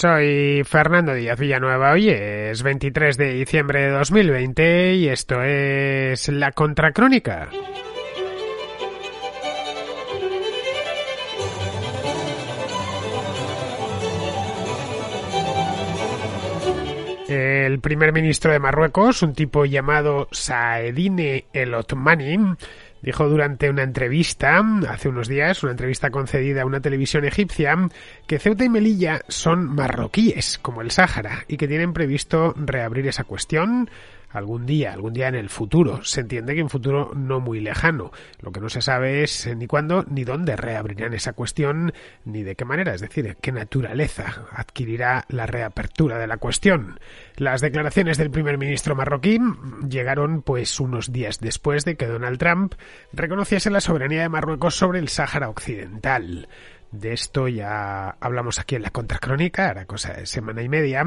Soy Fernando Díaz Villanueva. Hoy es 23 de diciembre de 2020 y esto es La Contracrónica. El primer ministro de Marruecos, un tipo llamado Saedine El Otmani, dijo durante una entrevista hace unos días, una entrevista concedida a una televisión egipcia, que Ceuta y Melilla son marroquíes, como el Sáhara, y que tienen previsto reabrir esa cuestión algún día, algún día en el futuro. Se entiende que en futuro no muy lejano. Lo que no se sabe es ni cuándo ni dónde reabrirán esa cuestión, ni de qué manera, es decir, qué naturaleza adquirirá la reapertura de la cuestión. Las declaraciones del primer ministro marroquí llegaron pues unos días después de que Donald Trump reconociese la soberanía de Marruecos sobre el Sáhara Occidental. De esto ya hablamos aquí en la Contracrónica, ahora cosa de semana y media,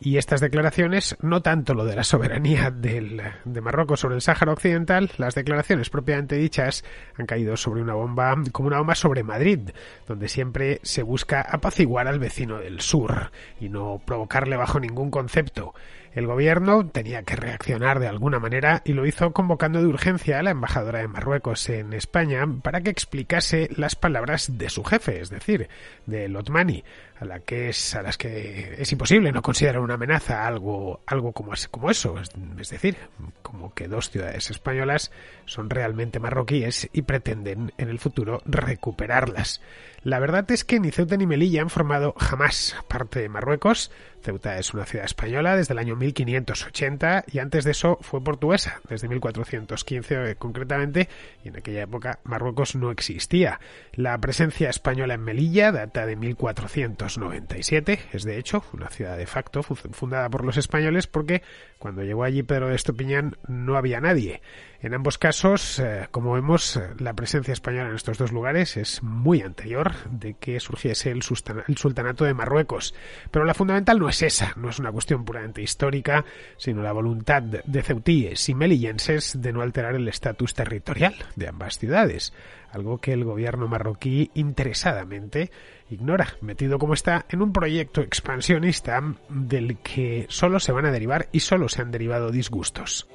y estas declaraciones, no tanto lo de la soberanía del, de Marruecos sobre el Sáhara Occidental, las declaraciones propiamente dichas han caído sobre una bomba, como una bomba sobre Madrid, donde siempre se busca apaciguar al vecino del sur y no provocarle bajo ningún concepto. El gobierno tenía que reaccionar de alguna manera y lo hizo convocando de urgencia a la embajadora de Marruecos en España para que explicase las palabras de su jefe, es decir, de Lotmani, a la que es a las que es imposible no considerar una amenaza algo algo como, como eso, es, es decir, como que dos ciudades españolas son realmente marroquíes y pretenden en el futuro recuperarlas. La verdad es que ni Ceuta ni Melilla han formado jamás parte de Marruecos. Ceuta es una ciudad española desde el año 1580 y antes de eso fue portuguesa, desde 1415 concretamente, y en aquella época Marruecos no existía. La presencia española en Melilla data de 1497, es de hecho una ciudad de facto fundada por los españoles porque cuando llegó allí Pedro de Estopiñán no había nadie. En ambos casos, eh, como vemos, la presencia española en estos dos lugares es muy anterior de que surgiese el, el, sultanato de Marruecos. Pero la fundamental no es esa, no es una cuestión puramente histórica, sino la voluntad de ceutíes y melillenses de no alterar el estatus territorial de ambas ciudades, algo que el gobierno marroquí interesadamente ignora, metido como está en un proyecto expansionista del que solo se van a derivar y solo se han derivado disgustos.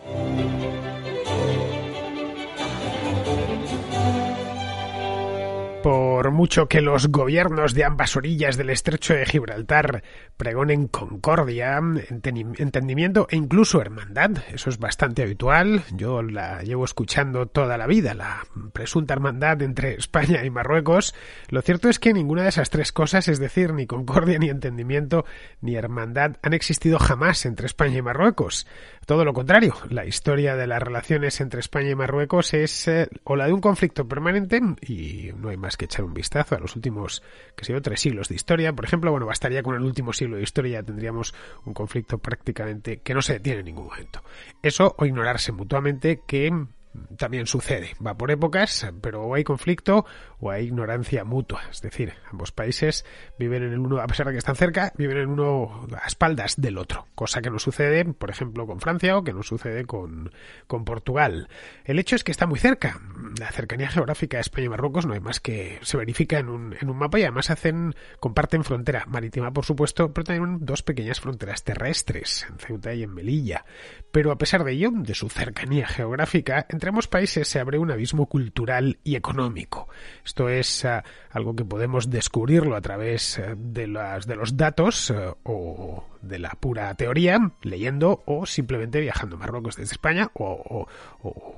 Por mucho que los gobiernos de ambas orillas del estrecho de Gibraltar pregonen concordia, entendimiento e incluso hermandad, eso es bastante habitual, yo la llevo escuchando toda la vida, la presunta hermandad entre España y Marruecos, lo cierto es que ninguna de esas tres cosas, es decir, ni concordia, ni entendimiento, ni hermandad, han existido jamás entre España y Marruecos. Todo lo contrario, la historia de las relaciones entre España y Marruecos es eh, o la de un conflicto permanente, y no hay más que echar un vistazo a los últimos, que sé yo, tres siglos de historia. Por ejemplo, bueno, bastaría con el último siglo de historia ya tendríamos un conflicto prácticamente que no se detiene en ningún momento. Eso o ignorarse mutuamente que también sucede. Va por épocas, pero o hay conflicto o hay ignorancia mutua. Es decir, ambos países viven en el uno, a pesar de que están cerca, viven en uno a espaldas del otro. Cosa que no sucede, por ejemplo, con Francia o que no sucede con, con Portugal. El hecho es que está muy cerca. La cercanía geográfica de España y Marruecos no hay más que se verifica en un, en un mapa y además hacen, comparten frontera marítima, por supuesto, pero también dos pequeñas fronteras terrestres, en Ceuta y en Melilla. Pero a pesar de ello, de su cercanía geográfica, entre ambos países se abre un abismo cultural y económico. Esto es uh, algo que podemos descubrirlo a través uh, de, los datos uh, o de la pura teoría, leyendo o simplemente viajando a Marruecos desde España o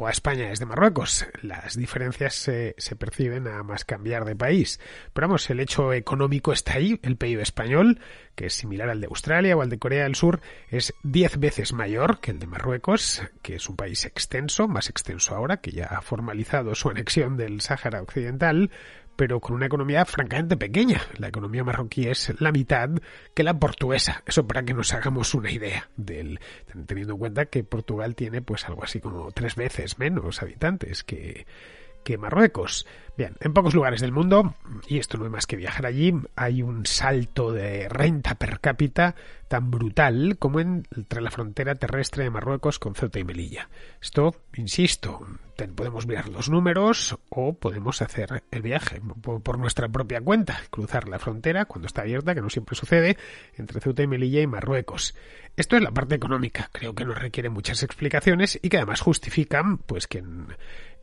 a España desde Marruecos. Las diferencias se, se, perciben a más cambiar de país. Pero vamos, el hecho económico está ahí. El PIB español, es similar al de Australia o al de Corea del Sur, es 10 veces mayor que el de Marruecos, que es un país extenso, más extenso ahora, que ya ha formalizado su anexión del Sáhara Occidental, pero con una economía francamente pequeña. La economía marroquí es la mitad que la portuguesa. Eso para que nos hagamos una idea del, teniendo en cuenta que Portugal tiene pues algo así como tres veces menos habitantes que, que Marruecos. Bien, en pocos lugares del mundo, y esto no es más que viajar allí, hay un salto de renta per cápita tan brutal como entre la frontera terrestre de Marruecos con Ceuta y Melilla. Esto, insisto, podemos mirar los números o podemos hacer el viaje por, nuestra propia cuenta, cruzar la frontera cuando está abierta, que no siempre sucede, entre Ceuta y Melilla y Marruecos. Esto es la parte económica, creo que no requiere muchas explicaciones y que además justifican pues que en,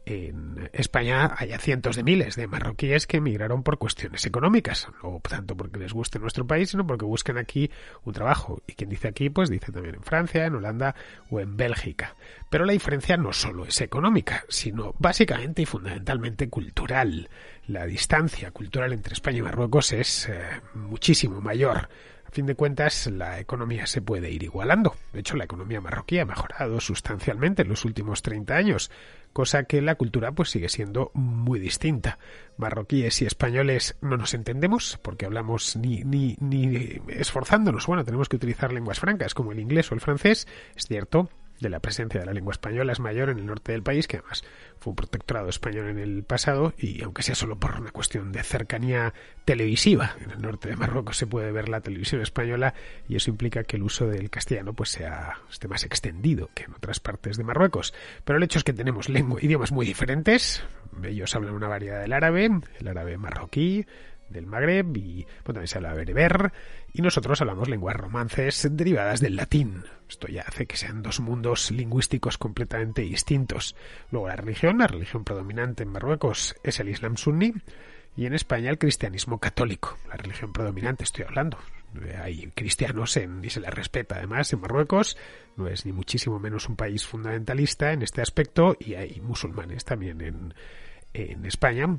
en España haya cientos de miles de marroquíes que emigraron por cuestiones económicas, no tanto porque les guste nuestro país, sino porque buscan aquí un trabajo. Y quien dice aquí, pues dice también en Francia, en Holanda o en Bélgica. Pero la diferencia no solo es económica, sino básicamente y fundamentalmente cultural. La distancia cultural entre España y Marruecos es eh, muchísimo mayor. A fin de cuentas, la economía se puede ir igualando. De hecho, la economía marroquí ha mejorado sustancialmente en los últimos 30 años cosa que la cultura pues sigue siendo muy distinta. Marroquíes y españoles no nos entendemos porque hablamos ni, ni, ni esforzándonos. Bueno, tenemos que utilizar lenguas francas como el inglés o el francés, es cierto, de la presencia de la lengua española es mayor en el norte del país, que además fue un protectorado español en el pasado, y aunque sea solo por una cuestión de cercanía televisiva, en el norte de Marruecos se puede ver la televisión española, y eso implica que el uso del castellano pues sea esté más extendido que en otras partes de Marruecos. Pero el hecho es que tenemos lengua, idiomas muy diferentes, ellos hablan una variedad del árabe, el árabe marroquí, del Magreb y bueno, también se habla bereber y nosotros hablamos lenguas romances derivadas del latín. Esto ya hace que sean dos mundos lingüísticos completamente distintos. Luego la religión, la religión predominante en Marruecos es el Islam sunni y en España el cristianismo católico, la religión predominante estoy hablando. Hay cristianos en, y se les respeta además en Marruecos, no es ni muchísimo menos un país fundamentalista en este aspecto y hay musulmanes también en, en España,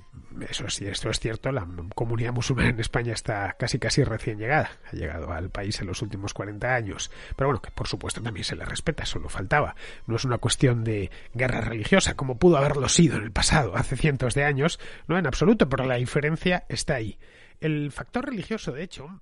eso sí, esto es cierto, la comunidad musulmana en España está casi casi recién llegada, ha llegado al país en los últimos 40 años, pero bueno, que por supuesto también se le respeta, solo faltaba, no es una cuestión de guerra religiosa como pudo haberlo sido en el pasado, hace cientos de años, no en absoluto, pero la diferencia está ahí. El factor religioso, de hecho,